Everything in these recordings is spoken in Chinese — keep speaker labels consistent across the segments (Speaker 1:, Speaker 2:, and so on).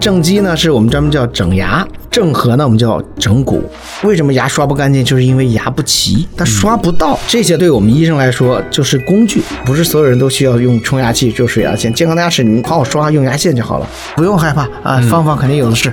Speaker 1: 正畸呢是我们专门叫整牙，正颌呢我们叫整骨。为什么牙刷不干净？就是因为牙不齐，它刷不到。这些对我们医生来说就是工具，不是所有人都需要用冲牙器、做水牙线。健康的牙齿你们好好刷，用牙线就好了，不用害怕啊，方法肯定有的是。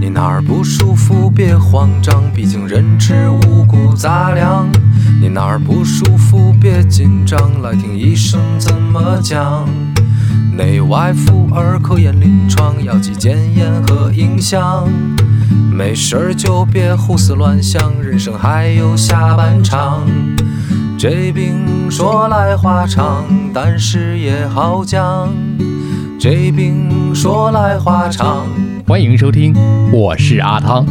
Speaker 2: 你哪儿不舒服别慌张，毕竟人吃五谷杂粮。你哪儿不舒服别紧张，来听医生怎么讲。内外妇儿科研临床，药剂检验和影像。没事儿就别胡思乱想，人生还有下半场。这病说来话长，但是也好讲。这病说来话长。
Speaker 3: 欢迎收听，我是阿汤。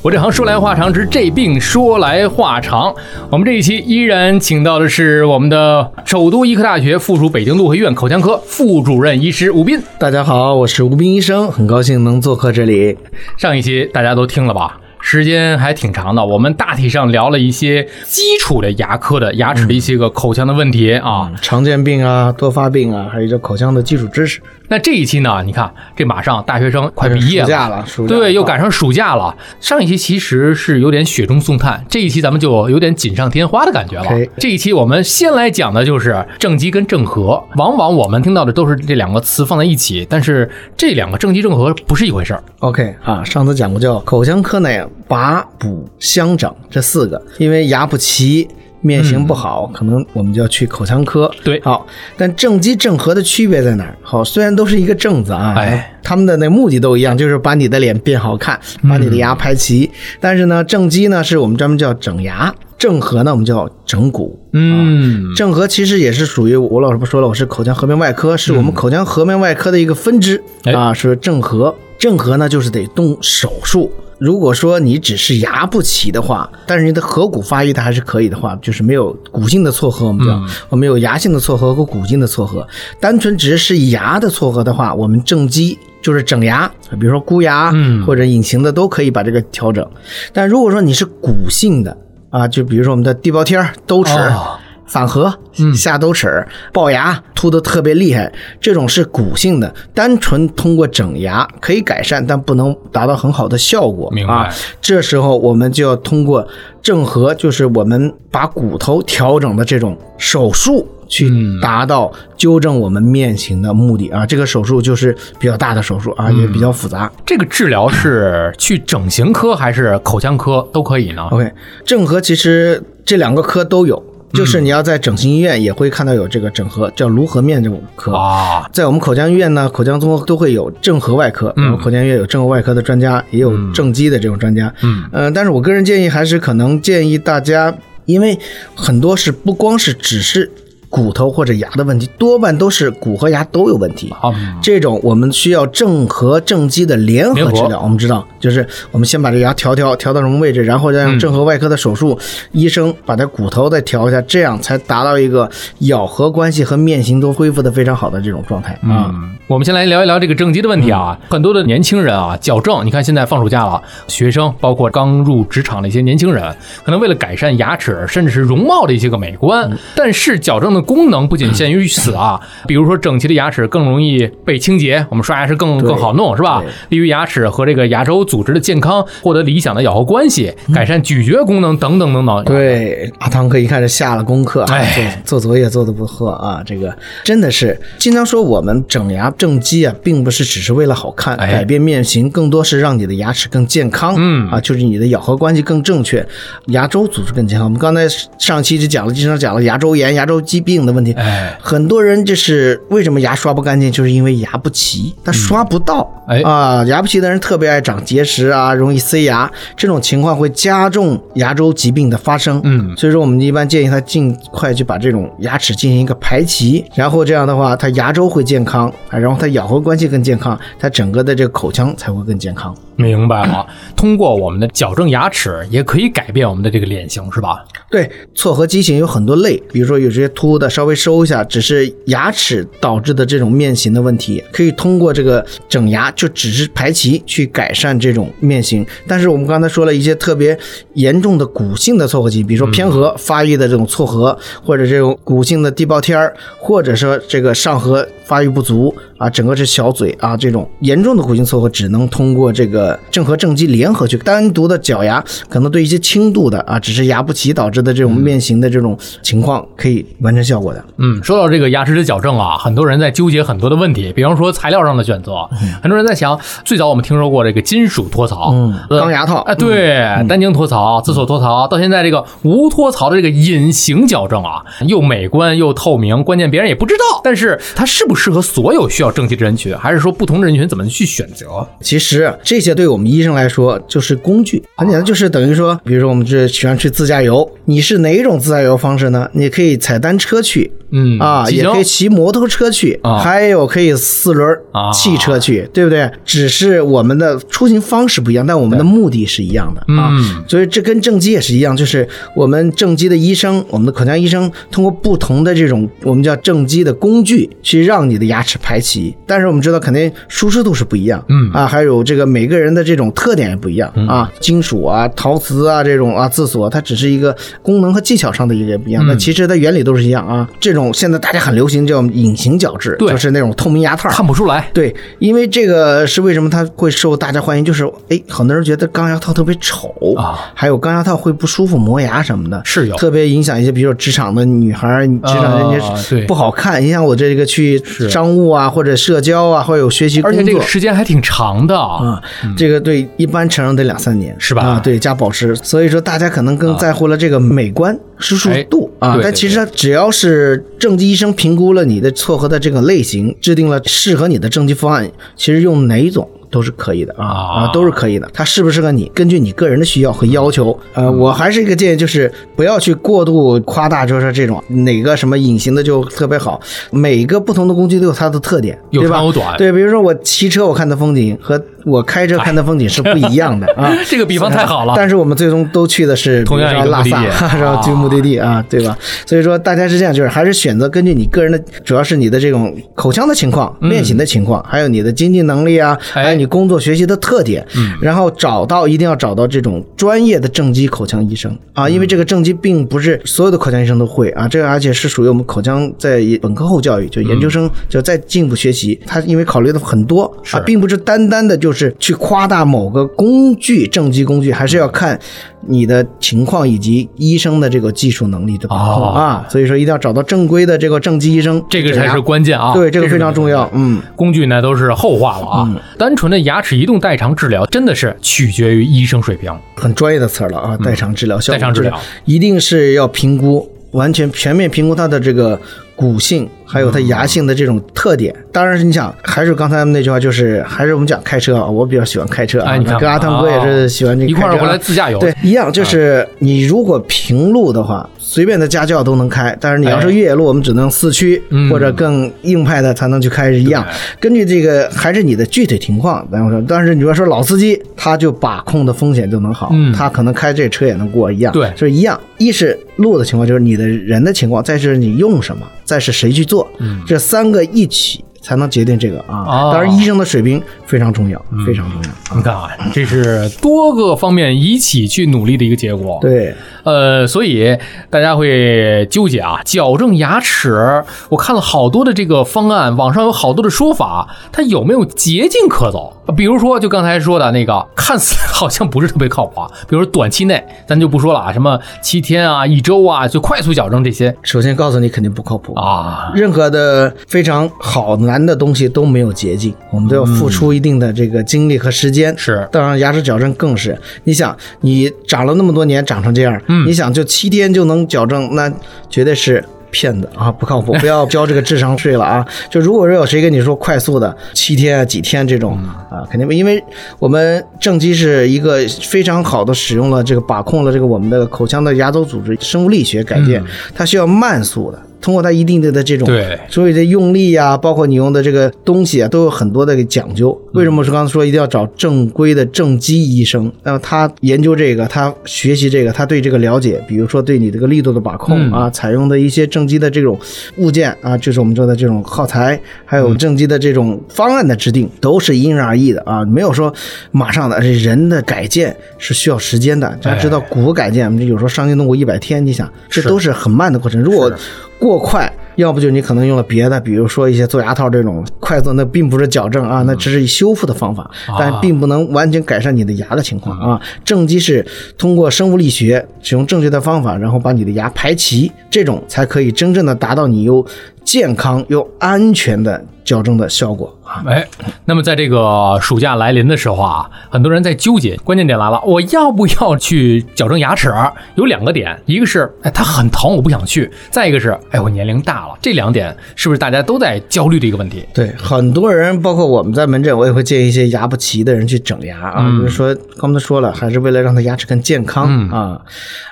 Speaker 3: 我这行说来话长，之这病说来话长。我们这一期依然请到的是我们的首都医科大学附属北京陆河医院口腔科副主任医师吴斌。
Speaker 1: 大家好，我是吴斌医生，很高兴能做客这里。
Speaker 3: 上一期大家都听了吧？时间还挺长的，我们大体上聊了一些基础的牙科的牙齿的一些个口腔的问题啊，
Speaker 1: 常见病啊、多发病啊，还有这口腔的基础知识。
Speaker 3: 那这一期呢，你看这马上大学生快毕业
Speaker 1: 暑假了，
Speaker 3: 对，又赶上暑假了。上一期其实是有点雪中送炭，这一期咱们就有点锦上添花的感觉了。这一期我们先来讲的就是正畸跟正颌，往往我们听到的都是这两个词放在一起，但是这两个正畸正颌不是一回事儿。
Speaker 1: OK 啊，上次讲过叫口腔科内拔补相整这四个，因为牙不齐。面型不好，可能我们就要去口腔科。
Speaker 3: 对
Speaker 1: 好，但正畸正颌的区别在哪儿？好，虽然都是一个正字啊，
Speaker 3: 哎，
Speaker 1: 他们的那目的都一样，就是把你的脸变好看，把你的牙排齐。但是呢，正畸呢是我们专门叫整牙，正颌呢我们叫整骨。
Speaker 3: 嗯，
Speaker 1: 正颌其实也是属于我老师不说了，我是口腔颌面外科，是我们口腔颌面外科的一个分支、
Speaker 3: 哎
Speaker 1: 啊，是正颌。正颌呢就是得动手术。如果说你只是牙不齐的话，但是你的颌骨发育的还是可以的话，就是没有骨性的错颌，我们叫、我们有牙性的错颌和骨性的错颌。单纯只是牙的错颌的话，我们正畸就是整牙，比如说箍牙、
Speaker 3: 嗯
Speaker 1: 或者隐形的都可以把这个调整。但如果说你是骨性的啊，就比如说我们的地包天儿、兜齿。
Speaker 3: 哦
Speaker 1: 反颌、
Speaker 3: 嗯
Speaker 1: 下兜齿、龅牙凸的特别厉害，这种是骨性的，单纯通过整牙可以改善，但不能达到很好的效果。
Speaker 3: 明白
Speaker 1: 啊，这时候我们就要通过正颌，就是我们把骨头调整的这种手术。去
Speaker 3: 嗯。
Speaker 1: 达到纠正我们面型的目的啊，这个手术就是比较大的手术啊，也比较复杂。
Speaker 3: 这个治疗是去整形科还是口腔科都可以呢
Speaker 1: ？OK，正颌其实这两个科都有，就是你要在整形医院也会看到有这个整合，叫颅颌面这种科。
Speaker 3: 啊，
Speaker 1: 在我们口腔医院呢，口腔综合都会有正颌外科，
Speaker 3: 嗯。
Speaker 1: 嗯，口腔医院有正颌外科的专家，也有正畸的这种专家，
Speaker 3: 嗯，
Speaker 1: 呃，但是我个人建议还是可能建议大家，因为很多是不光是只是骨头或者牙的问题，多半都是骨和牙都有问题。
Speaker 3: 好，
Speaker 1: 这种我们需要正颌正畸的联合治疗。我们知道，就是我们先把这牙调调调到什么位置，然后再用正颌外科的手术，医生把它骨头再调一下，这样才达到一个咬合关系和面型都恢复的非常好的这种状态啊。
Speaker 3: 嗯，我们先来聊一聊这个正畸的问题啊。很多的年轻人啊，矫正，你看现在放暑假了，学生包括刚入职场的一些年轻人，可能为了改善牙齿甚至是容貌的一些个美观，但是矫正的的功能不仅限于此啊，比如说整齐的牙齿更容易被清洁，我们刷牙是更更好弄，是吧？利于牙齿和这个牙周组织的健康，获得理想的咬合关系，改善咀嚼功能等等等等。
Speaker 1: 对，阿汤哥一看是下了功课，啊
Speaker 3: 哎
Speaker 1: 做做作业做的不错啊，这个真的是经常说我们整牙正畸啊，并不是只是为了好看，
Speaker 3: 哎
Speaker 1: 改变面型，更多是让你的牙齿更健康，
Speaker 3: 嗯
Speaker 1: 啊，就是你的咬合关系更正确，牙周组织更健康。我们刚才上期就讲了，经常讲了牙周炎、牙周疾病的问题，
Speaker 3: 哎，
Speaker 1: 很多人就是为什么牙刷不干净，就是因为牙不齐，他刷不到。
Speaker 3: 哎
Speaker 1: 啊，牙不齐的人特别爱长结石啊，容易塞牙，这种情况会加重牙周疾病的发生。
Speaker 3: 嗯
Speaker 1: 所以说我们一般建议他尽快去把这种牙齿进行一个排齐，然后这样的话，他牙周会健康啊，然后他咬合关系更健康，他整个的这个口腔才会更健康。
Speaker 3: 明白了。通过我们的矫正牙齿，也可以改变我们的这个脸型，是吧？
Speaker 1: 对，错颌畸形有很多类，比如说有些凸的稍微收一下，只是牙齿导致的这种面型的问题，可以通过这个整牙就只是排齐去改善这种面型。但是我们刚才说了一些特别严重的骨性的错颌畸，比如说偏颌发育的这种错颌，或者这种骨性的地包天儿，或者说这个上颌发育不足啊，整个是小嘴啊这种严重的骨性错颌，只能通过这个正颌正畸联合去单独的矫牙，可能对一些轻度的啊，只是牙不齐导致的这种面型的这种情况，可以完成效果的。
Speaker 3: 嗯，说到这个牙齿的矫正啊，很多人在纠结很多的问题，比方说材料上的选择，很多人在想，最早我们听说过这个金属托槽，
Speaker 1: 钢牙套。
Speaker 3: 哎，对，单晶托槽、自锁托槽，到现在这个无托槽的这个隐形矫正啊，又美观又透明，关键别人也不知道，但是它适不适合所有需要正畸的人群，还是说不同的人群怎么去选择？
Speaker 1: 其实这些对我们医生来说就是工具，很简单，就是等于说，比如说我们这喜欢去自驾游，你是哪种自驾游方式呢？你可以踩单车去。
Speaker 3: 嗯
Speaker 1: 啊，也可以骑摩托车去，
Speaker 3: 啊
Speaker 1: 还有可以四轮汽车去，对不对？只是我们的出行方式不一样，但我们的目的是一样的啊。
Speaker 3: 嗯
Speaker 1: 所以这跟正畸也是一样，就是我们正畸的医生，我们的口腔医生通过不同的这种我们叫正畸的工具，去让你的牙齿排齐。但是我们知道，肯定舒适度是不一样，
Speaker 3: 嗯
Speaker 1: 啊，还有这个每个人的这种特点也不一样啊，金属啊、陶瓷啊这种啊自锁，它只是一个功能和技巧上的一个不一样，
Speaker 3: 嗯。
Speaker 1: 那其实它原理都是一样啊。这种现在大家很流行叫隐形矫治，就是那种透明牙套，
Speaker 3: 看不出来，
Speaker 1: 对，因为这个是为什么它会受大家欢迎，就是哎，很多人觉得钢牙套特别丑
Speaker 3: 啊，
Speaker 1: 还有钢牙套会不舒服、磨牙什么的，
Speaker 3: 是有
Speaker 1: 特别影响一些，比如说职场的女孩，职场人
Speaker 3: 啊
Speaker 1: 家不好看，影响我这个去商务啊或者社交啊，或者有学习
Speaker 3: 而且这个时间还挺长的啊。
Speaker 1: 啊，这个对一般成人得两三年，
Speaker 3: 是吧？
Speaker 1: 啊，对，加保湿，所以说大家可能更在乎了这个美观、舒适度啊但其实只要是正畸医生评估了你的错颌的这个类型，制定了适合你的正畸方案，其实用哪一种。都是可以的啊都是可以的。它适不适合你，根据你个人的需要和要求。呃，
Speaker 3: 嗯
Speaker 1: 我还是一个建议，就是不要去过度夸大，就是说这种哪个什么隐形的就特别好。每个不同的工具都有它的特点，
Speaker 3: 有
Speaker 1: 对吧
Speaker 3: 长有短
Speaker 1: 对，比如说我骑车我看的风景和我开车看的风景是不一样的啊。
Speaker 3: 这个比方太好了
Speaker 1: 但是我们最终都去的是
Speaker 3: 同一个目的地
Speaker 1: 然后去
Speaker 3: 啊
Speaker 1: 目的地啊，对吧？所以说大家是这样，就是还是选择根据你个人的，主要是你的这种口腔的情况、面型的情况，还有你的经济能力啊，
Speaker 3: 哎
Speaker 1: 还有你工作学习的特点，然后找到一定要找到这种专业的正畸口腔医生。啊，因为这个正畸并不是所有的口腔医生都会啊，这个而且是属于我们口腔在本科后教育，就研究生就再进一步学习，他因为考虑的很多啊，并不是单单的就是去夸大某个工具正畸工具，还是要看你的情况以及医生的这个技术能力的把控
Speaker 3: 哦
Speaker 1: 啊，所以说一定要找到正规的这个正畸医生，
Speaker 3: 这个才是关键啊！
Speaker 1: 对，这个非常重要，嗯。
Speaker 3: 工具呢都是后话了啊。单纯的牙齿移动代偿治疗真的是取决于医生水平。
Speaker 1: 很专业的词儿了啊，代偿治疗、
Speaker 3: 代偿治疗
Speaker 1: 一定是要评估，完全全面评估它的这个骨性，还有它牙性的这种特点。当然，你想，还是刚才那句话，就是还是我们讲开车啊，我比较喜欢开车啊，
Speaker 3: 哎你看
Speaker 1: 跟阿汤哥也是喜欢这
Speaker 3: 一块儿回来自驾游，
Speaker 1: 对，一样，就是你如果平路的话，随便的家教都能开，但是你要是越野路，我们只能四驱、
Speaker 3: 嗯
Speaker 1: 或者更硬派的才能去开是一样。根据这个还是你的具体情况，然后说，但是你要说老司机，他就把控的风险就能好，
Speaker 3: 嗯
Speaker 1: 他可能开这车也能过一样，
Speaker 3: 对
Speaker 1: 就是一样。一是路的情况，就是你的人的情况，再是你用什么，再是谁去做，这三个一起。才能决定这个啊。
Speaker 3: 哦
Speaker 1: 当然，医生的水平非常重要，非常重要。
Speaker 3: 你看啊，这是多个方面一起去努力的一个结果。
Speaker 1: 对，
Speaker 3: 呃，所以大家会纠结啊，矫正牙齿，我看了好多的这个方案，网上有好多的说法，它有没有捷径可走？比如说，就刚才说的那个，看似好像不是特别靠谱啊。比如说短期内，咱就不说了啊，什么七天啊、一周啊，就快速矫正这些
Speaker 1: 首先告诉你肯定不靠谱。
Speaker 3: 啊，
Speaker 1: 任何的非常好难的东西都没有捷径，我们都要付出一定的这个精力和时间。
Speaker 3: 是
Speaker 1: 当然牙齿矫正更是。你想，你长了那么多年，长成这样，你想就七天就能矫正，那绝对是。骗子啊，不靠谱！不要交这个智商税了啊！就如果说有谁跟你说快速的七天啊、几天这种啊，肯定不，因为我们正畸是一个非常好的使用了这个把控了这个我们的口腔的牙周组织生物力学改变，它需要慢速的，通过它一定的的这种
Speaker 3: 对
Speaker 1: 所以这用力啊、包括你用的这个东西啊，都有很多的讲究。为什么是刚才说一定要找正规的正畸医生？那么他研究这个，他学习这个，他对这个了解，比如说对你这个力度的把控啊，采用的一些正畸的这种物件啊，就是我们说的这种耗材，还有正畸的这种方案的制定，都是因人而异的啊，没有说马上的。而且人的改建是需要时间的，大家知道骨改建，我们有时候伤筋动骨一百天，你想这都是很慢的过程。如果过快，要不就你可能用了别的，比如说一些做牙套这种快速，那并不是矫正啊，那只是修复的方法，但并不能完全改善你的牙的情况啊。正畸是通过生物力学使用正确的方法，然后把你的牙排齐，这种才可以真正的达到你又健康又安全的矫正的效果啊。
Speaker 3: 哎，那么在这个暑假来临的时候啊，很多人在纠结，关键点来了，我要不要去矫正牙齿？有两个点，一个是哎它很疼，我不想去；再一个是哎我年龄大了。这两点是不是大家都在焦虑的一个问题？
Speaker 1: 对，很多人，包括我们在门诊，我也会建议一些牙不齐的人去整牙啊。
Speaker 3: 嗯
Speaker 1: 就是说，刚才说了，还是为了让他牙齿更健康、
Speaker 3: 嗯
Speaker 1: 啊。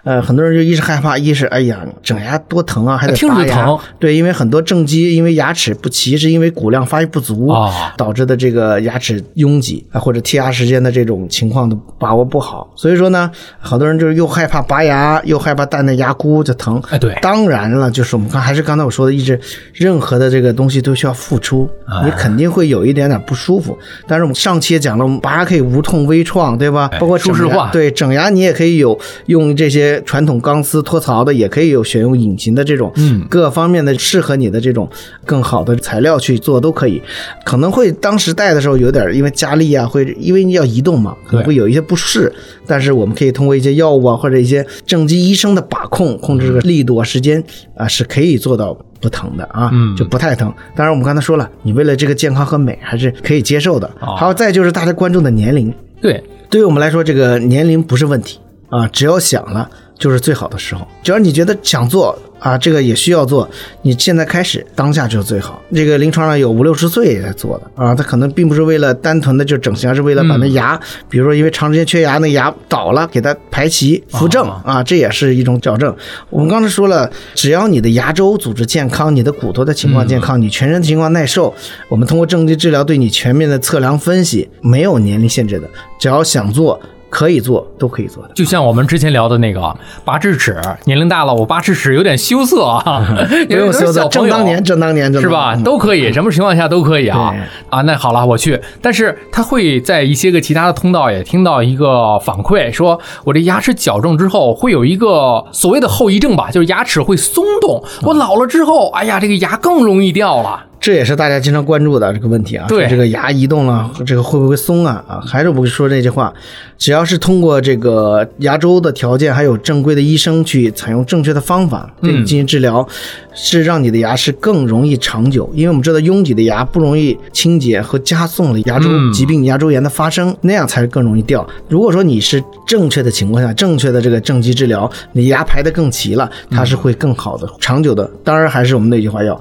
Speaker 1: 呃，很多人就一是害怕，一是哎呀，整牙多疼啊，还得
Speaker 3: 听着
Speaker 1: 拔牙。对，因为很多正畸因为牙齿不齐，是因为骨量发育不足、
Speaker 3: 啊
Speaker 1: 导致的这个牙齿拥挤啊，或者剔牙时间的这种情况的把握不好。所以说呢，好多人就是又害怕拔牙，又害怕戴那牙箍就疼。
Speaker 3: 哎对
Speaker 1: 当然了，就是我们刚还是刚才我说的，一直任何的这个东西都需要付出，
Speaker 3: 哎
Speaker 1: 你肯定会有一点点不舒服。但是我们上期也讲了，我们拔牙可以无痛微创，对吧？包括整
Speaker 3: 舒适化
Speaker 1: 对整牙你也可以有用这些传统钢丝托槽的，也可以有选用隐形的这种，
Speaker 3: 嗯
Speaker 1: 各方面的适合你的这种更好的材料去做都可以。可能会当时戴的时候有点因为加力啊，会因为你要移动嘛，可能会有一些不适。但是我们可以通过一些药物啊，或者一些正畸医生的把控，控制这个力度啊、时间啊，是可以做到不疼的啊，
Speaker 3: 嗯
Speaker 1: 就不太疼。当然，我们刚才说了，你为了这个健康和美，还是可以接受的。
Speaker 3: 哦
Speaker 1: 还有再就是大家关注的年龄，
Speaker 3: 对，
Speaker 1: 对于我们来说，这个年龄不是问题啊，只要想了就是最好的时候。只要你觉得想做啊，这个也需要做，你现在开始，当下就是最好。这个临床上有五六十岁也在做的啊，他可能并不是为了单纯的就整形，而是为了把那牙，比如说因为长时间缺牙，那牙倒了，给它排齐扶正
Speaker 3: 哦
Speaker 1: 啊，这也是一种矫正。我们刚才说了，只要你的牙周组织健康，你的骨头的情况健康，你全身情况耐受，我们通过正畸治疗对你全面的测量分析，没有年龄限制的，只要想做。可以做，都可以做的。
Speaker 3: 就像我们之前聊的那个拔智齿，年龄大了我拔智齿有点羞涩啊，
Speaker 1: 不用羞涩，正当年，正当年，正
Speaker 3: 是吧？都可以，什么情况下都可以啊啊！那好了，我去。但是他会在一些个其他的通道也听到一个反馈，说我这牙齿矫正之后会有一个所谓的后遗症吧，就是牙齿会松动。我老了之后，哎呀，这个牙更容易掉了。
Speaker 1: 这也是大家经常关注的这个问题啊。
Speaker 3: 对
Speaker 1: 说这个牙移动了，这个会不会松啊？啊，还是我们说那句话，只要是通过这个牙周的条件，还有正规的医生去采用正确的方法对你进行治疗，是让你的牙齿更容易长久。因为我们知道拥挤的牙不容易清洁和加重了牙周
Speaker 3: 嗯
Speaker 1: 疾病、牙周炎的发生，那样才是更容易掉。如果说你是正确的情况下，正确的这个正畸治疗，你牙排得更齐了，它是会更好的、长久的。当然，还是我们那句话要。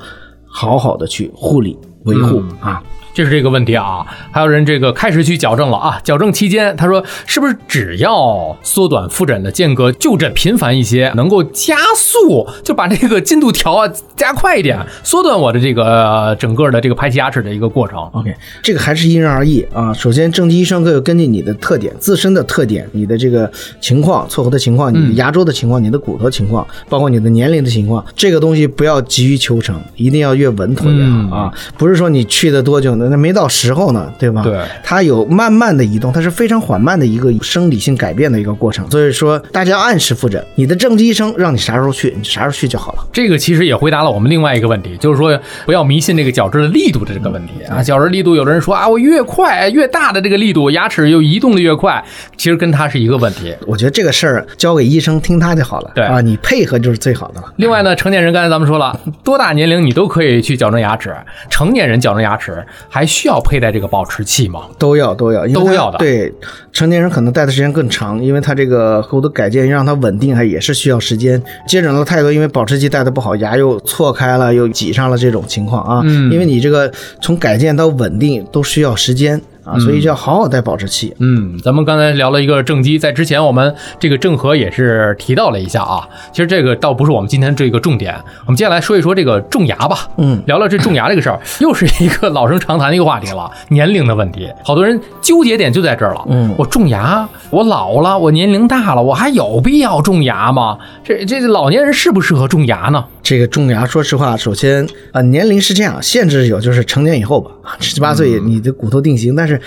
Speaker 1: 好好的去护理维护、啊。
Speaker 3: 这是这个问题啊，还有人这个开始去矫正了啊。矫正期间，他说是不是只要缩短复诊的间隔，就诊频繁一些，能够加速，就把这个进度条啊加快一点，缩短我的这个、呃整个的这个排齐牙齿的一个过程。
Speaker 1: OK，这个还是因人而异啊。首先，正畸医生各有根据你的特点、自身的特点、你的这个情况、错合的情况、你的牙周的情况、你的骨头情况，包括你的年龄的情况，这个东西不要急于求成，一定要越稳妥越好啊。不是是说你去的多久呢？那没到时候呢，对吧？
Speaker 3: 对，
Speaker 1: 它有慢慢的移动，它是非常缓慢的一个生理性改变的一个过程。所以说，大家要按时复诊，你的正畸医生让你啥时候去，你啥时候去就好了。
Speaker 3: 这个其实也回答了我们另外一个问题，就是说不要迷信这个矫治的力度的这个问题啊。矫治力度，有的人说啊，我越快越大的这个力度，牙齿又移动的越快，其实跟它是一个问题。
Speaker 1: 我觉得这个事儿交给医生听他就好了。
Speaker 3: 对
Speaker 1: 啊，你配合就是最好的了。
Speaker 3: 另外呢，成年人刚才咱们说了，多大年龄你都可以去矫正牙齿。成年人矫正牙齿还需要佩戴这个保持器吗？
Speaker 1: 都要都要因为它
Speaker 3: 都要的
Speaker 1: 对，成年人可能戴的时间更长，因为他这个喉的改建让它稳定，还也是需要时间。接诊了太多，因为保持器戴的不好，牙又错开了，又挤上了这种情况啊。
Speaker 3: 嗯
Speaker 1: 因为你这个从改建到稳定都需要时间啊，所以就要好好戴保持器。
Speaker 3: 嗯，咱们刚才聊了一个正畸，在之前我们这个正颌也是提到了一下啊。其实这个倒不是我们今天这个重点，我们接下来说一说这个种牙吧。
Speaker 1: 嗯，
Speaker 3: 聊聊这种牙这个事儿，又是一个老生常谈的一个话题了，年龄的问题。好多人纠结点就在这儿了。
Speaker 1: 嗯
Speaker 3: 我种牙，我老了，我年龄大了，我还有必要种牙吗？这这老年人适不适合种牙呢？
Speaker 1: 这个种牙，说实话，首先啊、年龄是这样，限制有就是成年以后吧，十 七八岁你的骨头定型，但是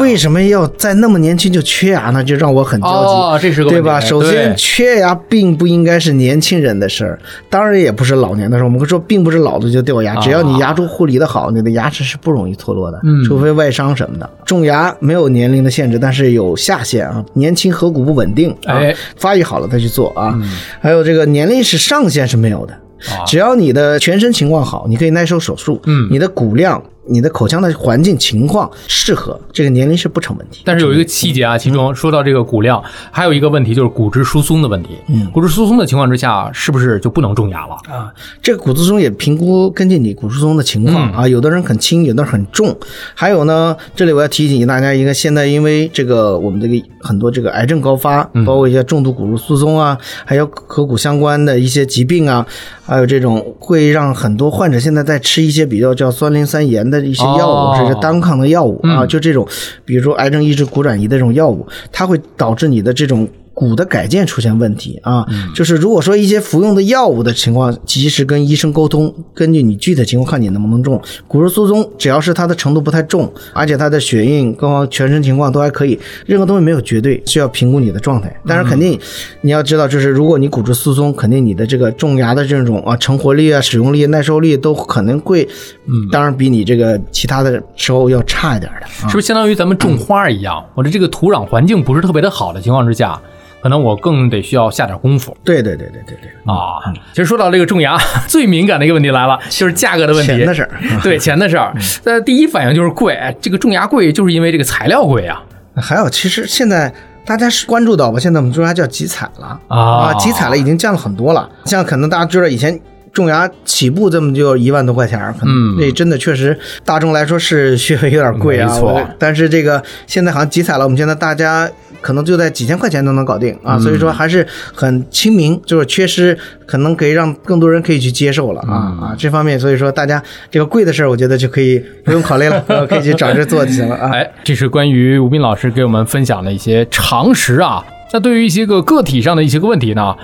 Speaker 1: 为什么要在那么年轻就缺牙呢？就让我很焦急。
Speaker 3: 哦，这是个
Speaker 1: 对吧？首先，缺牙并不应该是年轻人的事儿，当然也不是老年的事儿。我们会说，并不是老了就掉牙，只要你牙周护理的好，你的牙齿是不容易脱落的，
Speaker 3: 嗯
Speaker 1: 除非外伤什么的。种牙没有年龄的限制，但是有下限啊。年轻颌骨不稳定啊，
Speaker 3: 哎
Speaker 1: 发育好了再去做啊。还有这个年龄是上限是没有的。
Speaker 3: 啊。
Speaker 1: 只要你的全身情况好，你可以耐受手术，
Speaker 3: 嗯。
Speaker 1: 你的骨量、你的口腔的环境情况适合，这个年龄是不成问题。
Speaker 3: 但是有一个细节啊，其中说到这个骨量，还有一个问题就是骨质疏松的问题。
Speaker 1: 嗯
Speaker 3: 骨质疏松的情况之下，是不是就不能种牙了？
Speaker 1: 啊，这个骨质疏松也评估根据你骨质疏松的情况、
Speaker 3: 嗯
Speaker 1: 啊，有的人很轻，有的人很重。还有呢，这里我要提醒大家一个，现在因为这个我们这个很多这个癌症高发，包括一些重度骨质疏松啊，还有颌骨相关的一些疾病啊，还有这种会让很多患者现在在吃一些比较叫酸磷酸盐的一些药物，
Speaker 3: 哦
Speaker 1: 甚至单抗的药物啊，
Speaker 3: 嗯
Speaker 1: 就这种，比如说癌症抑制骨转移的这种药物，它会导致你的这种。骨的改建出现问题啊，就是如果说一些服用的药物的情况，及时跟医生沟通，根据你具体情况看你能不能种骨质疏松，只要是它的程度不太重，而且它的血运、各方全身情况都还可以，任何东西没有绝对，需要评估你的状态。但是肯定你要知道，就是如果你骨质疏松，肯定你的这个种牙的这种啊成活力啊、使用力、耐受力都可能会，嗯，当然比你这个其他的时候要差一点的。啊
Speaker 3: 是不是相当于咱们种花一样？我的这个土壤环境不是特别的好的情况之下，可能我更得需要下点功夫
Speaker 1: 对对对对对对，
Speaker 3: 啊。其实说到这个种牙，最敏感的一个问题来了，就是价格的问题。
Speaker 1: 钱的事儿。
Speaker 3: 对钱的事儿，那第一反应就是贵。这个种牙贵，就是因为这个材料贵啊。
Speaker 1: 还有，其实现在大家是关注到吧？现在我们种牙叫集采了
Speaker 3: 啊
Speaker 1: 集采了已经降了很多了。像可能大家知道以前。种牙起步这么就一万多块钱儿，可能
Speaker 3: 嗯
Speaker 1: 这真的确实大众来说是学费有点贵啊。
Speaker 3: 没错
Speaker 1: 但是这个现在好像集采了，我们现在大家可能就在几千块钱都能搞定啊，所以说还是很亲民，就是缺失可能可以让更多人可以去接受了啊、啊这方面，所以说大家这个贵的事儿，我觉得就可以不用考虑了，呃 可以去找这做就行了啊。
Speaker 3: 哎，这是关于吴斌老师给我们分享的一些常识啊。那对于一些个个体上的一些个问题呢，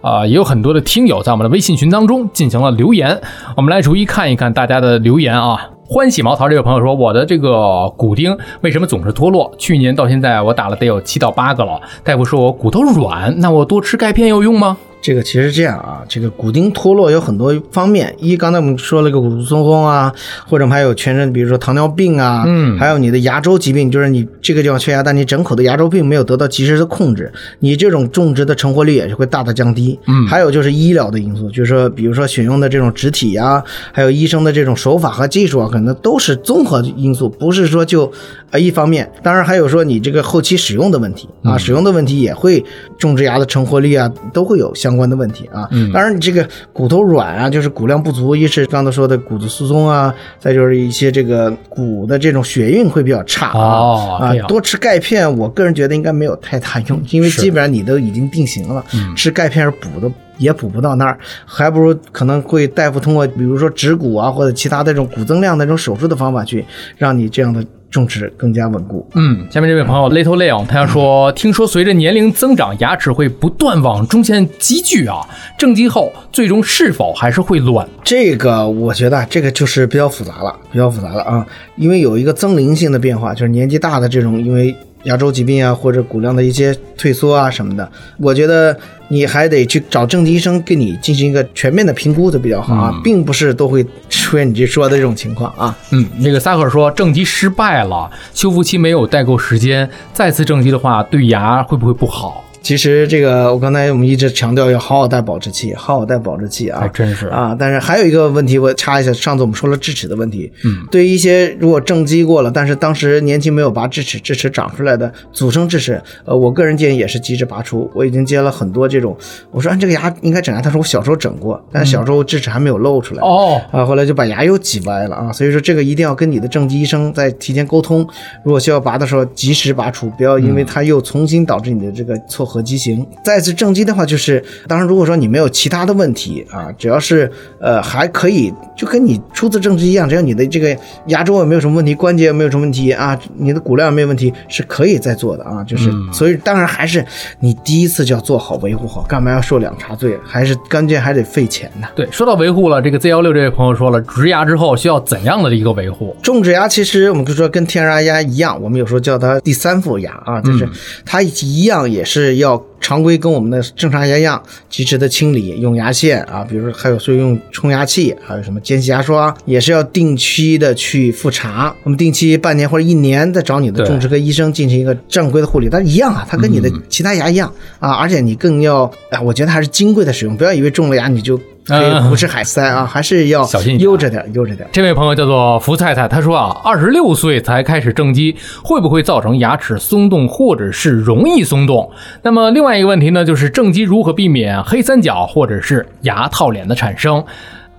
Speaker 3: 啊、也有很多的听友在我们的微信群当中进行了留言，我们来逐一看一看大家的留言啊。欢喜毛桃这位朋友说，我的这个骨钉为什么总是脱落？去年到现在我打了得有七到八个了，大夫说我骨头软，那我多吃钙片有用吗？
Speaker 1: 这个其实这样啊，这个骨钉脱落有很多方面。一，刚才我们说了个骨质疏松啊，或者还有全身，比如说糖尿病啊，
Speaker 3: 嗯
Speaker 1: 还有你的牙周疾病，就是你这个地方缺牙，但你整口的牙周病没有得到及时的控制，你这种种植的成活率也是会大大降低。
Speaker 3: 嗯
Speaker 1: 还有就是医疗的因素，就是说，比如说选用的这种植体呀、还有医生的这种手法和技术啊，可能都是综合因素，不是说就呃一方面。当然还有说你这个后期使用的问题啊，使用的问题也会种植牙的成活率啊，都会有相关的问题啊。当然你这个骨头软啊，就是骨量不足，一是刚才说的骨质疏松啊，再就是一些这个骨的这种血运会比较差啊。啊多吃钙片，我个人觉得应该没有太大用，因为基本上你都已经定型了，吃钙片是补的。也补不到那儿，还不如可能会大夫通过比如说植骨啊或者其他的这种骨增量的这种手术的方法去让你这样的种植更加稳固。
Speaker 3: 嗯，下面这位朋友 Little Leon，他说，听说随着年龄增长，牙齿会不断往中间积聚啊，正畸后最终是否还是会乱？
Speaker 1: 这个我觉得这个就是比较复杂了，比较复杂了啊，因为有一个增龄性的变化，就是年纪大的这种，因为牙周疾病啊或者骨量的一些退缩啊什么的，我觉得你还得去找正畸医生给你进行一个全面的评估的比较好啊，并不是都会出现你这说的这种情况啊。
Speaker 3: 嗯，那个萨克说正畸失败了，修复期没有待够时间，再次正畸的话，对牙会不会不好？
Speaker 1: 其实这个我刚才我们一直强调要好好戴保质期，好好戴保质期啊，
Speaker 3: 还真是。
Speaker 1: 啊。但是还有一个问题，我插一下，上次我们说了智齿的问题，
Speaker 3: 嗯，
Speaker 1: 对于一些如果正畸过了，但是当时年轻没有拔智齿，智齿长出来的阻生智齿，呃，我个人建议也是及时拔除。我已经接了很多这种，我说按这个牙应该整牙，他说我小时候整过，但是小时候智齿还没有露出来，
Speaker 3: 哦，
Speaker 1: 啊，后来就把牙又挤歪了啊，所以说这个一定要跟你的正畸医生在提前沟通，如果需要拔的时候及时拔除，不要因为它又重新导致你的这个错颌畸形。再次正畸的话，就是当然如果说你没有其他的问题啊，只要是呃还可以，就跟你初次正畸一样，只要你的这个牙周也没有什么问题，关节也没有什么问题啊，你的骨量也没有问题，是可以再做的啊，就是、所以当然还是你第一次就要做好维护好，干嘛要受两茬罪？还是关键还得费钱呢。
Speaker 3: 对，说到维护了，这个 Z 幺六这位朋友说了，植牙之后需要怎样的一个维护？
Speaker 1: 种植牙其实我们就说跟天然牙一样，我们有时候叫它第三副牙啊，就是它一样也是要常规跟我们的正常牙一样，及时的清理，用牙线啊，比如说还有说用冲牙器，还有什么间隙牙刷，也是要定期的去复查。我们定期半年或者一年再找你的种植科医生进行一个正规的护理，但一样啊，它跟你的其他牙一样啊，而且你更要啊，我觉得还是金贵的使用，不要以为种了牙你就可以
Speaker 3: 嗯
Speaker 1: 胡吃海塞啊，还是要
Speaker 3: 小心
Speaker 1: 悠着点，悠着点。
Speaker 3: 这位朋友叫做福太太，他说啊，二十六岁才开始正畸，会不会造成牙齿松动或者是容易松动？那么另外下一个问题呢，就是正畸如何避免黑三角或者是牙套脸的产生？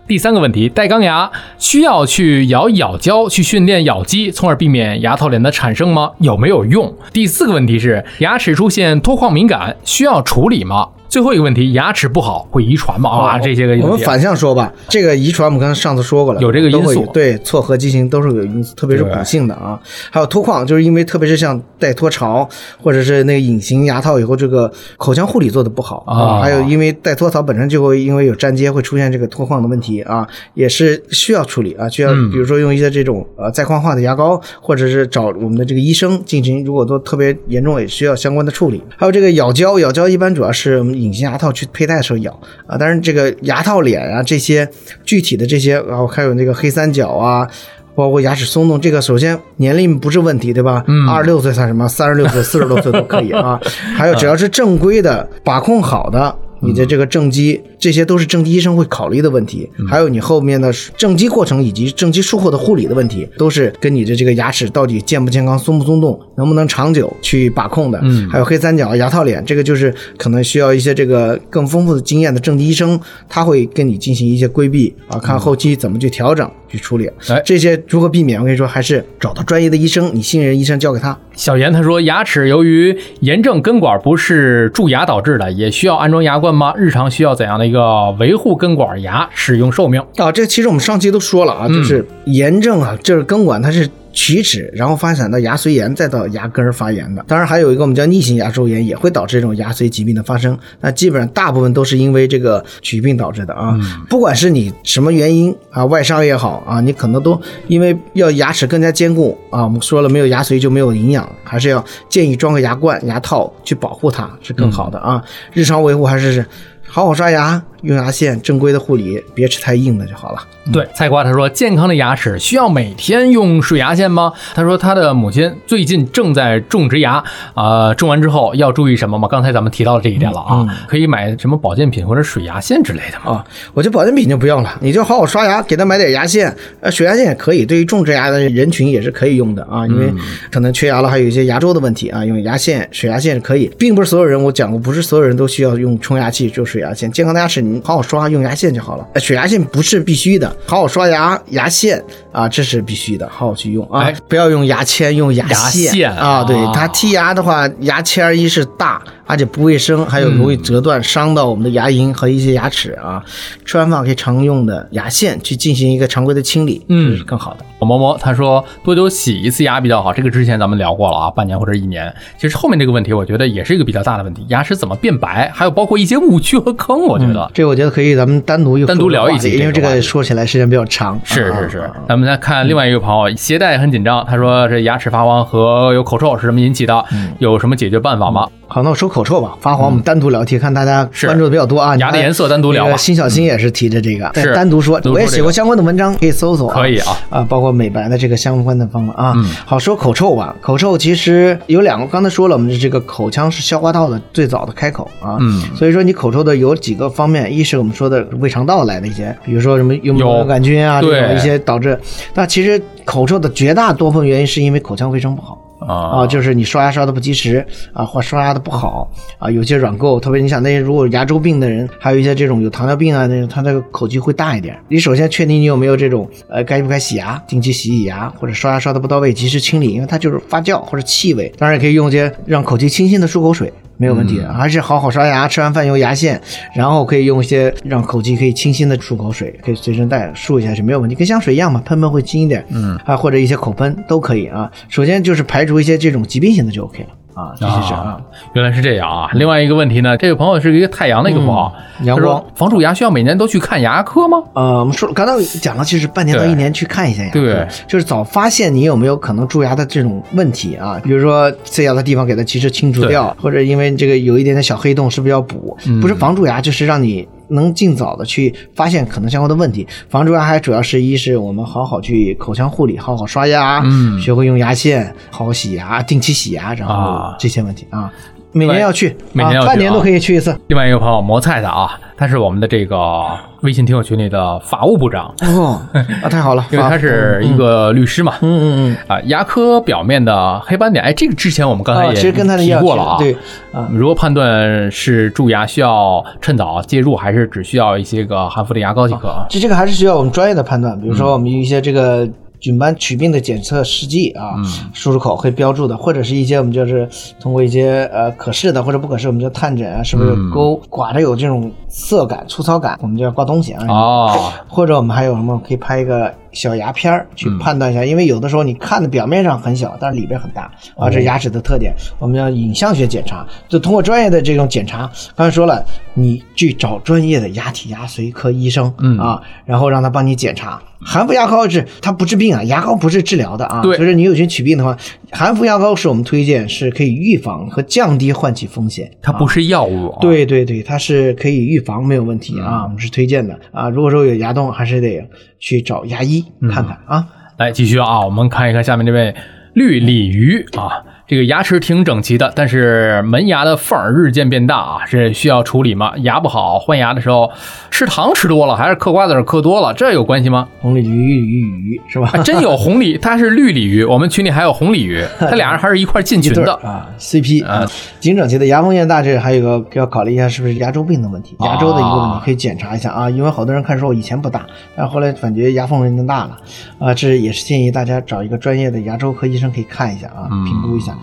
Speaker 3: 第三个问题，戴钢牙需要去咬咬胶去训练咬肌，从而避免牙套脸的产生吗？有没有用？第四个问题是，牙齿出现脱矿敏感需要处理吗？最后一个问题，牙齿不好会遗传吗？啊，这些个
Speaker 1: 我们反向说吧，这个遗传我们刚才上次说过了，
Speaker 3: 有这个因素
Speaker 1: 对，错颌畸形都是有因素，特别是骨性的啊。还有脱矿，就是因为特别是像戴脱槽或者是那个隐形牙套以后，这个口腔护理做的不好
Speaker 3: 啊
Speaker 1: 还有因为戴脱槽本身就会因为有粘接会出现这个脱矿的问题啊，也是需要处理啊，需要
Speaker 3: 嗯
Speaker 1: 比如说用一些这种呃再矿化的牙膏，或者是找我们的这个医生进行，如果都特别严重，也需要相关的处理。还有这个咬胶，咬胶一般主要是我们隐形牙套去佩戴的时候咬啊，当然这个牙套脸啊这些具体的这些，然后还有那个黑三角啊。包括牙齿松动，这个首先年龄不是问题，对吧？
Speaker 3: 嗯
Speaker 1: 二十六岁算什么？三十六岁、四十多岁都可以啊。还有只要是正规的、把控好的，你的这个正畸，这些都是正畸医生会考虑的问题。还有你后面的正畸过程以及正畸术后的护理的问题，都是跟你的这个牙齿到底健不健康、松不松动、能不能长久去把控的。
Speaker 3: 嗯
Speaker 1: 还有黑三角、牙套脸，这个就是可能需要一些这个更丰富的经验的正畸医生，他会跟你进行一些规避啊，看后期怎么去调整、去处理。
Speaker 3: 哎
Speaker 1: 这些如何避免？我跟你说，还是找到专业的医生，你信任医生交给他。
Speaker 3: 小严他说，牙齿由于炎症根管不是蛀牙导致的，也需要安装牙冠吗？日常需要怎样的一个维护根管牙使用寿命？
Speaker 1: 啊，这其实我们上期都说了啊，就是炎症啊，就是根管它是龋齿，然后发展到牙髓炎，再到牙根儿发炎的。当然还有一个我们叫逆行牙周炎，也会导致这种牙髓疾病的发生。那基本上大部分都是因为这个龋病导致的啊。不管是你什么原因啊，外伤也好啊，你可能都因为要牙齿更加坚固啊。我们说了，没有牙髓就没有营养，还是要建议装个牙冠、牙套去保护它，是更好的啊。日常维护还是。好好刷牙，用牙线，正规的护理，别吃太硬的就好了。
Speaker 3: 对，菜瓜他说，健康的牙齿需要每天用水牙线吗？他说他的母亲最近正在种植牙，啊，种完之后要注意什么吗？刚才咱们提到了这一点了啊，可以买什么保健品或者水牙线之类的吗？
Speaker 1: 啊，我觉得保健品就不用了，你就好好刷牙，给他买点牙线，呃，水牙线也可以，对于种植牙的人群也是可以用的啊，因为可能缺牙了，还有一些牙周的问题啊，用牙线、水牙线是可以，并不是所有人，我讲过，不是所有人都需要用冲牙器就水牙线，健康的牙齿好好刷，用牙线就好了。呃水牙线不是必须的，好好刷牙，牙线啊，这是必须的，好好去用啊
Speaker 3: 哎，
Speaker 1: 不要用牙签，用牙
Speaker 3: 牙线
Speaker 1: 啊。对
Speaker 3: 啊
Speaker 1: 它剔牙的话，牙签一是大，而且不卫生，还有容易折断，伤到我们的牙龈和一些牙齿啊。吃完饭可以常用的牙线去进行一个常规的清理，
Speaker 3: 嗯
Speaker 1: 这是更好的。
Speaker 3: 某某他说多久洗一次牙比较好？这个之前咱们聊过了啊，半年或者一年。其实后面这个问题，我觉得也是一个比较大的问题，牙齿怎么变白，还有包括一些误区和坑，我觉得。
Speaker 1: 这个我觉得可以，咱们单独
Speaker 3: 单独聊一
Speaker 1: 因为这
Speaker 3: 这个
Speaker 1: 说起来时间比较长。啊
Speaker 3: 是是是
Speaker 1: 啊，
Speaker 3: 咱们再看另外一个朋友，携带很紧张，他说这牙齿发黄和有口臭是什么引起的？有什么解决办法吗？
Speaker 1: 好，那我说口臭吧，发黄我们单独聊题，看大家关注的比较多啊。你
Speaker 3: 牙的颜色单独聊吧
Speaker 1: 这个辛小新也是提着这个，
Speaker 3: 是
Speaker 1: 单独说我也写过相关的文章，可以搜搜啊。
Speaker 3: 可以啊
Speaker 1: 啊，包括美白的这个相关的方法啊。
Speaker 3: 嗯
Speaker 1: 好，说口臭吧，口臭其实有两个，刚才说了，我们的这个口腔是消化道的最早的开口啊。
Speaker 3: 嗯
Speaker 1: 所以说你口臭的有几个方面，一是我们说的胃肠道来的一些，比如说什么有没
Speaker 3: 有
Speaker 1: 有杆菌啊这
Speaker 3: 对
Speaker 1: 种一些导致，那其实口臭的绝大多数原因是因为口腔卫生不好。
Speaker 3: 啊
Speaker 1: 啊，就是你刷牙刷的不及时啊，或刷牙的不好啊，有些软垢，特别你想那些如果牙周病的人，还有一些这种有糖尿病啊，那种他那个口气会大一点。你首先确定你有没有这种呃该不该洗牙，定期洗洗牙，或者刷牙刷的不到位，及时清理，因为它就是发酵或者气味。当然也可以用一些让口气清新的漱口水。没有问题，还是好好刷牙，吃完饭用牙线，然后可以用一些让口气可以清新的漱口水，可以随身带漱一下是没有问题，跟香水一样嘛，喷喷会轻一点，嗯，啊或者一些口喷都可以啊。首先就是排除一些这种疾病性的就 OK 了啊，这些是啊。
Speaker 3: 原来是这样啊！另外一个问题呢，这位朋友是一个太阳的一个朋友，
Speaker 1: 嗯阳光
Speaker 3: 防蛀牙需要每年都去看牙科吗？
Speaker 1: 呃，我们说刚才讲了，就是半年到一年去看一下牙科，
Speaker 3: 对
Speaker 1: 就是早发现你有没有可能蛀牙的这种问题啊，比如说塞牙的地方给它及时清除掉，或者因为这个有一点点小黑洞，是不是要补？
Speaker 3: 嗯
Speaker 1: 不是防蛀牙，就是让你能尽早的去发现可能相关的问题。防蛀牙还主要是一是我们好好去口腔护理，好好刷牙，
Speaker 3: 嗯
Speaker 1: 学会用牙线，好好洗牙，定期洗牙，然后
Speaker 3: 啊
Speaker 1: 这些问题啊。每年要去，
Speaker 3: 每年要去啊
Speaker 1: 啊半年都可以去一次。
Speaker 3: 另外一个朋友磨菜的啊，他是我们的这个微信听友群里的法务部长，
Speaker 1: 哦，啊，太好了，
Speaker 3: 因为他是一个律师嘛。
Speaker 1: 嗯嗯嗯。
Speaker 3: 啊，牙科表面的黑斑点，哎，这个之前我们刚才
Speaker 1: 啊，
Speaker 3: 也
Speaker 1: 其实跟他的
Speaker 3: 提过了啊。
Speaker 1: 对啊，
Speaker 3: 如何判断是蛀牙需要趁早介入，还是只需要一些个含氟的牙膏即可？啊
Speaker 1: 这这个还是需要我们专业的判断，比如说我们一些这个菌斑龋病的检测试剂啊，输入口会标注的，或者是一些我们就是通过一些呃可视的或者不可视，我们叫探诊啊，是不是有勾刮着有这种涩感、粗糙感，我们就要挂东西啊。
Speaker 3: 哦，
Speaker 1: 或者我们还有什么可以拍一个小牙片儿去判断一下，因为有的时候你看的表面上很小，但是里边很大啊，这是牙齿的特点。我们要影像学检查，就通过专业的这种检查。刚才说了，你去找专业的牙体牙髓科医生，
Speaker 3: 嗯
Speaker 1: 啊，然后让他帮你检查。含氟牙膏是它不治病啊，牙膏不是治疗的啊。
Speaker 3: 对
Speaker 1: 就是你有些龋病的话，含氟牙膏是我们推荐是可以预防和降低换气风险。
Speaker 3: 它不是药物、啊。，
Speaker 1: 对对对，它是可以预防，没有问题啊，我们是推荐的啊。如果说有牙洞，还是得去找牙医看看啊。
Speaker 3: 来继续啊，我们看一看下面这位绿鲤鱼啊，这个牙齿挺整齐的，但是门牙的缝儿日渐变大啊，这需要处理吗？牙不好，换牙的时候吃糖吃多了，还是嗑瓜子嗑多了，这有关系吗？
Speaker 1: 红鲤鱼、鱼鱼是吧？
Speaker 3: 还真有红鲤，它是绿鲤鱼，我们群里还有红鲤鱼，它俩人还是一块进群的。
Speaker 1: 啊，CP
Speaker 3: 啊
Speaker 1: 挺，整齐的牙缝变大，这还有一个要考虑一下是不是牙周病的问题，牙周的一个问
Speaker 3: 啊
Speaker 1: 题可以检查一下啊。因为好多人看说我以前不大，但是后来感觉牙缝变大了啊，这也是建议大家找一个专业的牙周科医生可以看一下啊，
Speaker 3: 嗯
Speaker 1: 评估一下。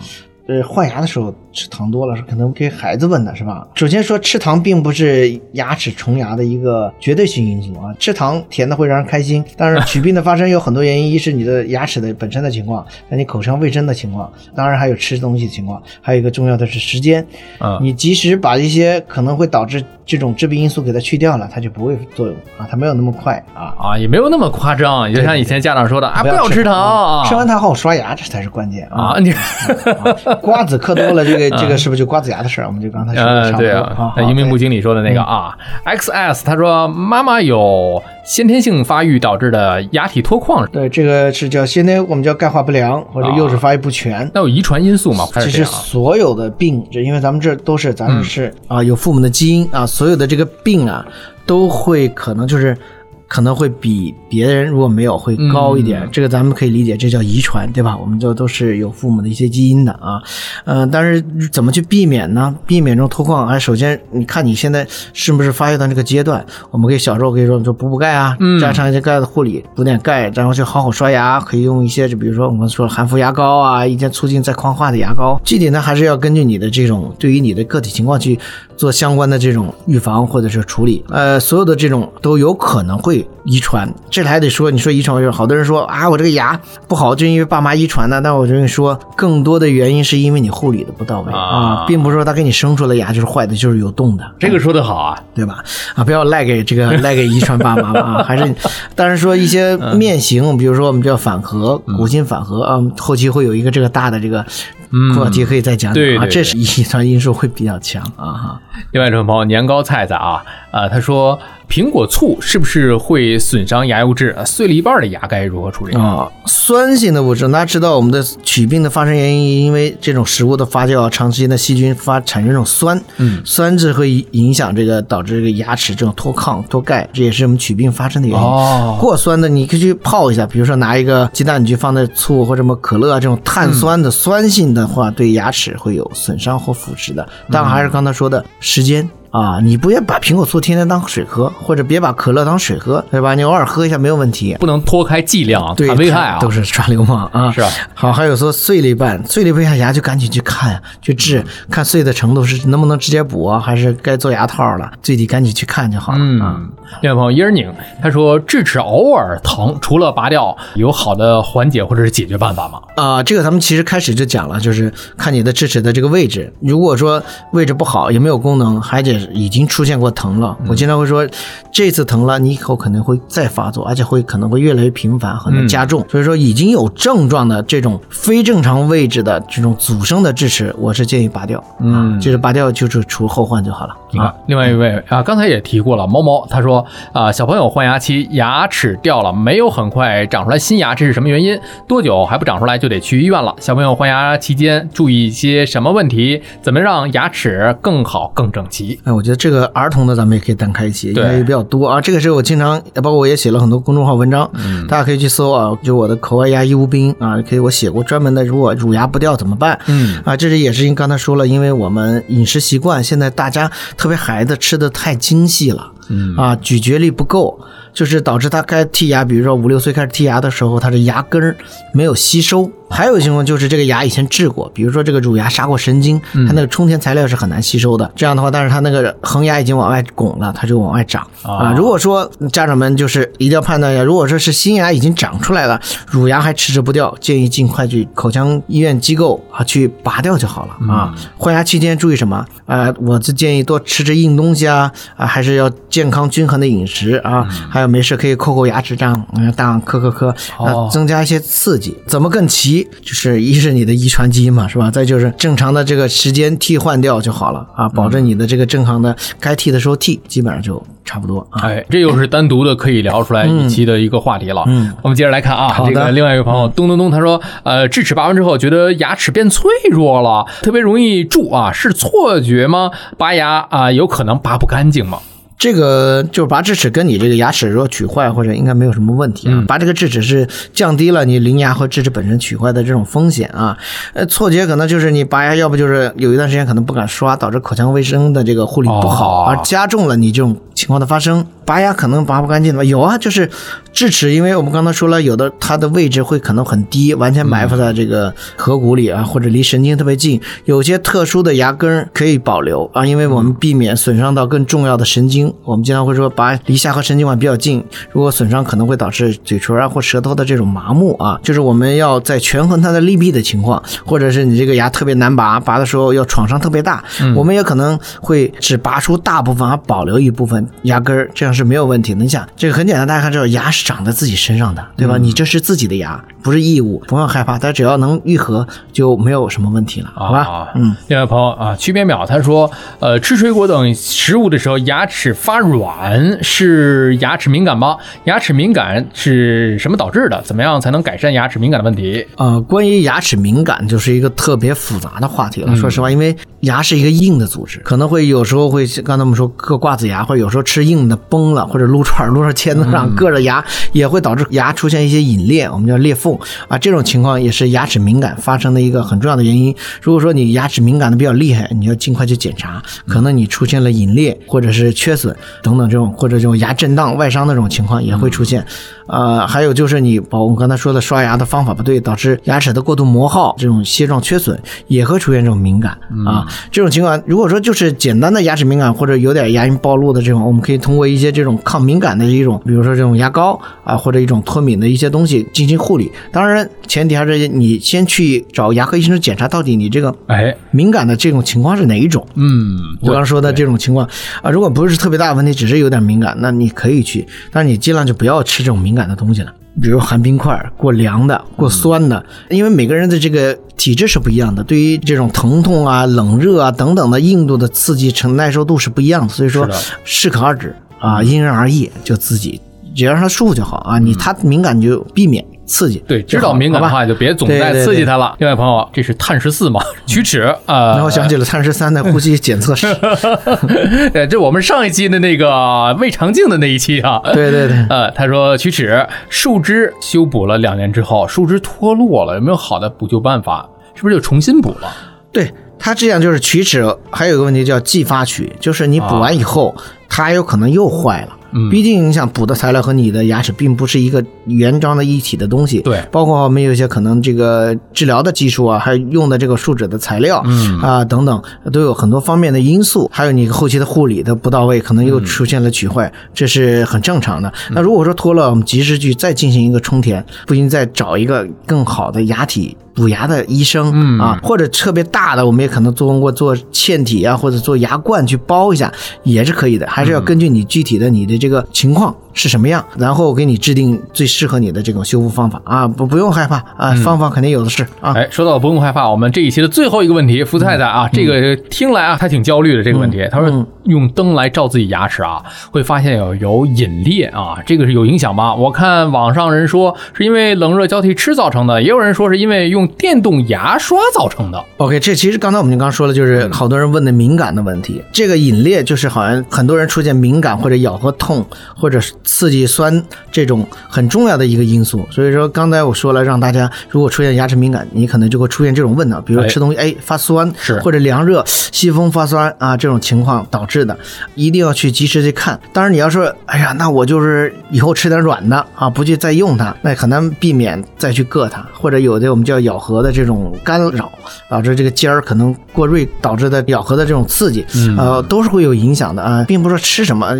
Speaker 1: 呃，换牙的时候吃糖多了，是可能给孩子问的是吧？首先说吃糖并不是牙齿虫牙的一个绝对性因素啊，吃糖甜的会让人开心，但是龋病的发生有很多原因，一是你的牙齿的本身的情况，那你口腔卫生的情况，当然还有吃东西的情况，还有一个重要的是时间。
Speaker 3: 嗯
Speaker 1: 你及时把一些可能会导致这种致病因素给它去掉了，它就不会作用啊，它没有那么快啊。
Speaker 3: 啊，也没有那么夸张，也就像以前家长说的啊，不
Speaker 1: 要
Speaker 3: 要吃糖啊，
Speaker 1: 吃完它好好刷牙，这才是关键啊。
Speaker 3: 啊，你
Speaker 1: 瓜子嗑多了，这个这个是不是就瓜子牙的事儿？我们就刚才说的
Speaker 3: 嗯，
Speaker 1: 差不多
Speaker 3: 对啊，那
Speaker 1: 好
Speaker 3: 移民部经理说的那个啊，XS 他说妈妈有先天性发育导致的牙体脱矿，
Speaker 1: 对，这个是叫先天我们叫钙化不良或者幼齿发育不全。
Speaker 3: 那有遗传因素吗？还
Speaker 1: 其实？所有的病，这因为咱们这都是咱们是、
Speaker 3: 嗯
Speaker 1: 啊有父母的基因啊，所有的这个病啊都会可能就是可能会比别人如果没有会高一点，这个咱们可以理解，这叫遗传，对吧？我们就都是有父母的一些基因的啊，嗯、但是怎么去避免呢？避免这种脱矿，哎，首先你看你现在是不是发育到这个阶段，我们可以小时候可以说就补补钙啊，加上一些钙的护理，补点钙，然后就好好刷牙，可以用一些就比如说我们说含氟牙膏啊，一些促进再矿化的牙膏，具体呢还是要根据你的这种对于你的个体情况去做相关的这种预防或者是处理，呃，所有的这种都有可能会遗传，这还得说，你说遗传，好多人说啊，我这个牙不好，就因为爸妈遗传的，但我就跟你说，更多的原因是因为你护理的不到位
Speaker 3: 啊。
Speaker 1: 啊，并不是说他给你生出来牙就是坏的，就是有洞的，
Speaker 3: 这个说的好啊，
Speaker 1: 对吧？啊，不要赖给这个 赖给遗传爸妈啊，还是，但是说一些面型，比如说我们叫反颌、骨性反颌啊，后期会有一个这个大的这个课题可以再讲讲啊，这是遗传因素会比较强啊哈。
Speaker 3: 另外这位朋友年糕菜菜啊，呃，他说苹果醋是不是会损伤牙釉质？呃碎了一半的牙该如何处理？
Speaker 1: 啊，酸性的物质，大家知道我们的龋病的发生原因，因为这种食物的发酵，长时间的细菌发产生这种酸，
Speaker 3: 嗯，
Speaker 1: 酸质会影响这个导致这个牙齿这种脱抗脱钙，这也是我们龋病发生的原因。
Speaker 3: 哦
Speaker 1: 过酸的你可以去泡一下，比如说拿一个鸡蛋，你去放在醋或者什么可乐啊这种碳酸的酸性的话，对牙齿会有损伤或腐蚀的。当然还是刚才说的时间。啊，你不要把苹果醋天天当水喝，或者别把可乐当水喝，对吧？你偶尔喝一下没有问题。
Speaker 3: 不能脱开剂量啊，
Speaker 1: 对，
Speaker 3: 很危害啊，
Speaker 1: 都是耍流氓啊！
Speaker 3: 是吧？
Speaker 1: 好，还有说碎了一半，碎了一半下牙就赶紧去看，去治，看碎的程度是能不能直接补啊，还是该做牙套了，最低赶紧去看就好了、啊。
Speaker 3: 嗯，另外朋友椰儿拧他说智齿偶尔疼，除了拔掉，有好的缓解或者是解决办法吗？
Speaker 1: 啊、这个咱们其实开始就讲了，就是看你的智齿的这个位置。如果说位置不好，也没有功能，而且已经出现过疼了，我经常会说，这次疼了，你以后可能会再发作，而且会可能会越来越频繁，可能加重。所以说，已经有症状的这种非正常位置的这种阻生的智齿，我是建议拔掉。嗯，就是拔掉就是除后患就好了。
Speaker 3: 你看，另外一位啊，刚才也提过了，猫猫他说啊，小朋友换牙期牙齿掉了，没有很快长出来新牙，这是什么原因？多久还不长出来就得去医院了？小朋友换牙期间注意一些什么问题？怎么让牙齿更好更整齐？
Speaker 1: 哎，我觉得这个儿童的咱们也可以单开一期，因
Speaker 3: 对
Speaker 1: 为比较多啊。这个是我经常，包括我也写了很多公众号文章，大家可以去搜啊，就我的口外牙医无病啊，可以我写过专门的，如果乳牙不掉怎么办？
Speaker 3: 嗯
Speaker 1: 啊，这是也是因为刚才说了，因为我们饮食习惯现在大家特别孩子吃的太精细了，
Speaker 3: 嗯
Speaker 1: 啊，咀嚼力不够。就是导致他该剔牙，比如说五六岁开始剔牙的时候，他的牙根儿没有吸收。还有一个情况就是这个牙以前治过，比如说这个乳牙杀过神经，它那个充填材料是很难吸收的。这样的话，但是它那个恒牙已经往外拱了，它就往外长啊。如果说家长们就是一定要判断一下，如果说是新牙已经长出来了，乳牙还迟迟不掉，建议尽快去口腔医院机构啊去拔掉就好了啊。换牙期间注意什么？呃，我是建议多吃吃硬东西啊，啊，还是要健康均衡的饮食啊，还有没事可以扣扣牙齿，这样嗯，这样磕磕磕，
Speaker 3: 哦
Speaker 1: 啊，增加一些刺激。怎么更齐？就是一是你的遗传基因嘛，是吧？再就是正常的这个时间替换掉就好了啊，保证你的这个正常的该替的时候替，基本上就差不多啊。
Speaker 3: 哎，这又是单独的可以聊出来一期的一个话题了。
Speaker 1: 嗯，
Speaker 3: 我们接着来看啊，这个另外一个朋友咚咚咚他说，呃，智齿拔完之后觉得牙齿变脆弱了，特别容易蛀啊，是错觉吗？拔牙啊、有可能拔不干净吗？
Speaker 1: 这个就是拔智齿跟你这个牙齿如果龋坏或者应该没有什么问题啊。
Speaker 3: 嗯
Speaker 1: 拔这个智齿是降低了你邻牙和智齿本身龋坏的这种风险啊。呃，错觉可能就是你拔牙，要不就是有一段时间可能不敢刷，导致口腔卫生的这个护理不好，
Speaker 3: 哦
Speaker 1: 而加重了你这种情况的发生。拔牙可能拔不干净的吧？有啊，就是智齿，因为我们刚才说了，有的它的位置会可能很低，完全埋伏在这个颌骨里啊，或者离神经特别近。有些特殊的牙根儿可以保留啊，因为我们避免损伤到更重要的神经。我们经常会说，拔离下颌神经管比较近，如果损伤可能会导致嘴唇啊或舌头的这种麻木啊。就是我们要在权衡它的利弊的情况，或者是你这个牙特别难拔，拔的时候要创伤特别大，我们也可能会只拔出大部分，而保留一部分牙根儿，这样是没有问题的。你想，这个很简单，大家看这牙是长在自己身上的，对吧？你这是自己的牙，不是异物，不要害怕，它只要能愈合，就没有什么问题了，好吧？
Speaker 3: 啊，
Speaker 1: 嗯，
Speaker 3: 另外朋友啊，曲边淼他说，呃，吃水果等食物的时候，牙齿发软是牙齿敏感吗？牙齿敏感是什么导致的？怎么样才能改善牙齿敏感的问题？
Speaker 1: 呃，关于牙齿敏感，就是一个特别复杂的话题了。说实话，因为牙是一个硬的组织，可能会有时候会刚才我们说硌瓜子牙，或者有时候吃硬的崩崩了，或者撸串儿撸上签子上，硌着牙，也会导致牙出现一些隐裂，我们叫裂缝啊。这种情况也是牙齿敏感发生的一个很重要的原因。如果说你牙齿敏感的比较厉害，你要尽快去检查，可能你出现了隐裂或者是缺损等等这种，或者这种牙震荡、外伤的这种情况也会出现。呃，还有就是你，包括我们刚才说的刷牙的方法不对，导致牙齿的过度磨耗，这种楔状缺损也会出现这种敏感啊。这种情况，如果说就是简单的牙齿敏感或者有点牙龈暴露的这种，我们可以通过一些这种抗敏感的一种，比如说这种牙膏啊，或者一种脱敏的一些东西进行护理。当然，前提还是你先去找牙科医生检查，到底你这个
Speaker 3: 哎，
Speaker 1: 敏感的这种情况是哪一种。
Speaker 3: 嗯，
Speaker 1: 我刚刚说的这种情况啊，如果不是特别大的问题，只是有点敏感，那你可以去，但是你尽量就不要吃这种敏感的东西了，比如含冰块、过凉的、过酸的，因为每个人的这个体质是不一样的，对于这种疼痛啊、冷热啊等等的硬度的刺激承耐受度是不一样的，所以说适可而止啊，因人而异，就自己只要让他舒服就好啊，你他敏感就避免刺激，
Speaker 3: 对，知道敏感的话就别总在刺激它了。另外朋友，这是碳十四嘛，龋齿啊。
Speaker 1: 然后想起了碳十三的呼吸检测室，
Speaker 3: 呃，这我们上一期的那个胃肠镜的那一期啊。
Speaker 1: 对对对。
Speaker 3: 呃，他说龋齿树枝修补了两年之后，树枝脱落了，有没有好的补救办法？是不是就重新补了？
Speaker 1: 对它这样就是龋齿，还有一个问题叫继发龋，就是你补完以后，它还有可能又坏了。
Speaker 3: 嗯
Speaker 1: 毕竟你想补的材料和你的牙齿并不是一个原装的一体的东西，
Speaker 3: 对
Speaker 1: 包括我们有一些可能这个治疗的技术啊，还有用的这个树脂的材料，
Speaker 3: 嗯
Speaker 1: 啊等等，都有很多方面的因素，还有你后期的护理的不到位，可能又出现了龋坏，这是很正常的。那如果说脱了，我们及时去再进行一个充填，不行再找一个更好的牙体。补牙的医生、
Speaker 3: 嗯
Speaker 1: 啊，或者特别大的，我们也可能通过做嵌体啊，或者做牙冠去包一下，也是可以的。还是要根据你具体的你的这个情况是什么样，然后给你制定最适合你的这种修复方法啊，不不用害怕啊，方法肯定有的是啊。
Speaker 3: 哎，说到不用害怕，我们这一期的最后一个问题，福太太啊，这个听来啊，她挺焦虑的这个问题。她说用灯来照自己牙齿啊，会发现有有隐裂啊，这个是有影响吗？我看网上人说是因为冷热交替吃造成的，也有人说是因为用电动牙刷造成的。
Speaker 1: OK，这其实刚才我们就刚说了，就是好多人问的敏感的问题。这个隐裂就是好像很多人出现敏感或者咬合痛或者刺激酸这种很重要的一个因素。所以说刚才我说了，让大家如果出现牙齿敏感，你可能就会出现这种问题，比如吃东西哎发酸，
Speaker 3: 是
Speaker 1: 或者凉热、吸风发酸啊这种情况导致的，一定要去及时去看。当然你要说哎呀，那我就是以后吃点软的啊，不去再用它，那很难避免再去硌它，或者有的我们叫咬合的这种干扰，导致这个尖儿可能过锐导致的咬合的这种刺激，
Speaker 3: 嗯
Speaker 1: 呃，都是会有影响的啊，并不是说吃什么，呃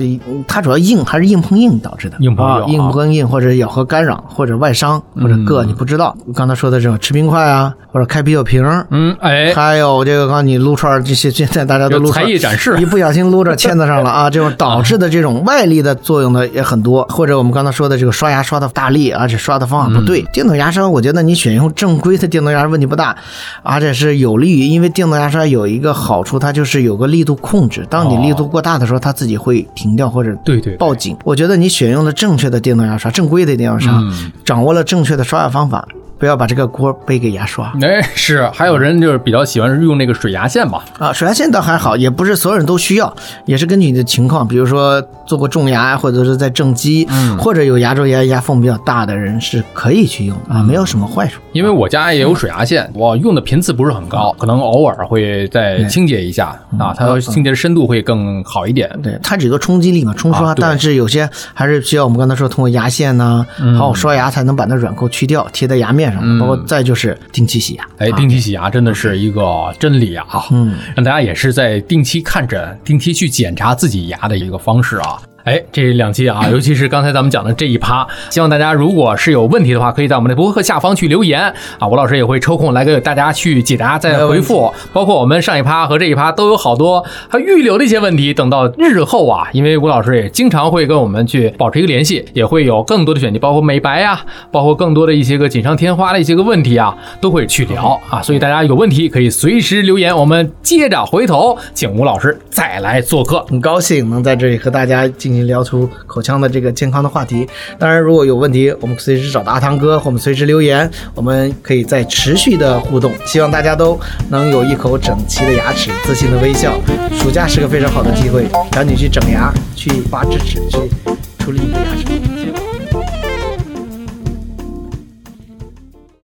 Speaker 1: 它主要硬还是硬碰硬导致的，
Speaker 3: 硬碰硬
Speaker 1: 硬碰硬或者咬合干扰或者外伤或者硌，你不知道。刚才说的这种吃冰块啊，或者开啤酒瓶。
Speaker 3: 嗯，哎，
Speaker 1: 还有这个，刚你撸串儿这些，现在大家都撸串儿
Speaker 3: 艺展示
Speaker 1: 一不小心撸着签子上了啊，这种导致的这种外力的作用呢也很多，或者我们刚才说的这个刷牙刷的大力，而且刷的方法不对。电动牙刷，我觉得你选用正规的电动牙刷问题不大，而且是有利于，因为电动牙刷有一个好处，它就是有个力度控制，当你力度过大的时候，它自己会停掉或者
Speaker 3: 对对对
Speaker 1: 报警。我觉得你选用了正确的电动牙刷，正规的电动牙刷，
Speaker 3: 嗯。
Speaker 1: 掌握了正确的刷牙方法，不要把这个锅背给牙刷。
Speaker 3: 哎，是，还有人就是比较喜欢用那个水牙线嘛，
Speaker 1: 啊，水牙线倒还好，也不是所有人都需要，也是根据你的情况，比如说做过种牙，或者是在正畸，
Speaker 3: 嗯。
Speaker 1: 或者有牙周炎、牙缝比较大的人是可以去用的啊，没有什么坏处。
Speaker 3: 因为我家也有水牙线，我用的频次不是很高，可能偶尔会再清洁一下啊，它清洁的深度会更好一点。
Speaker 1: 对，它只有个冲击力嘛，冲刷，
Speaker 3: 啊
Speaker 1: 但是有些还是需要我们刚才说通过牙线呐、还有刷牙才能把那软垢去掉，贴在牙面上的。包括再就是定期洗牙。
Speaker 3: 哎，定期洗牙真的是一个真理啊！
Speaker 1: 嗯，
Speaker 3: 让大家也是在定期看诊、定期去检查自己牙的一个方式啊。哎，这两期啊，尤其是刚才咱们讲的这一趴，希望大家如果是有问题的话，可以在我们的博客下方去留言啊，吴老师也会抽空来给大家去解答、再回复。包括我们上一趴和这一趴都有好多还预留的一些问题，等到日后啊，因为吴老师也经常会跟我们去保持一个联系，也会有更多的选题，包括美白呀、包括更多的一些个锦上添花的一些个问题啊，都会去聊啊。所以大家有问题可以随时留言，我们接着回头请吴老师再来做客。
Speaker 1: 很高兴能在这里和大家进进行聊出口腔的这个健康的话题。当然，如果有问题，我们随时找到阿汤哥，我们随时留言，我们可以再持续的互动。希望大家都能有一口整齐的牙齿，自信的微笑。暑假是个非常好的机会，赶紧去整牙，去拔智齿，去处理你的牙齿。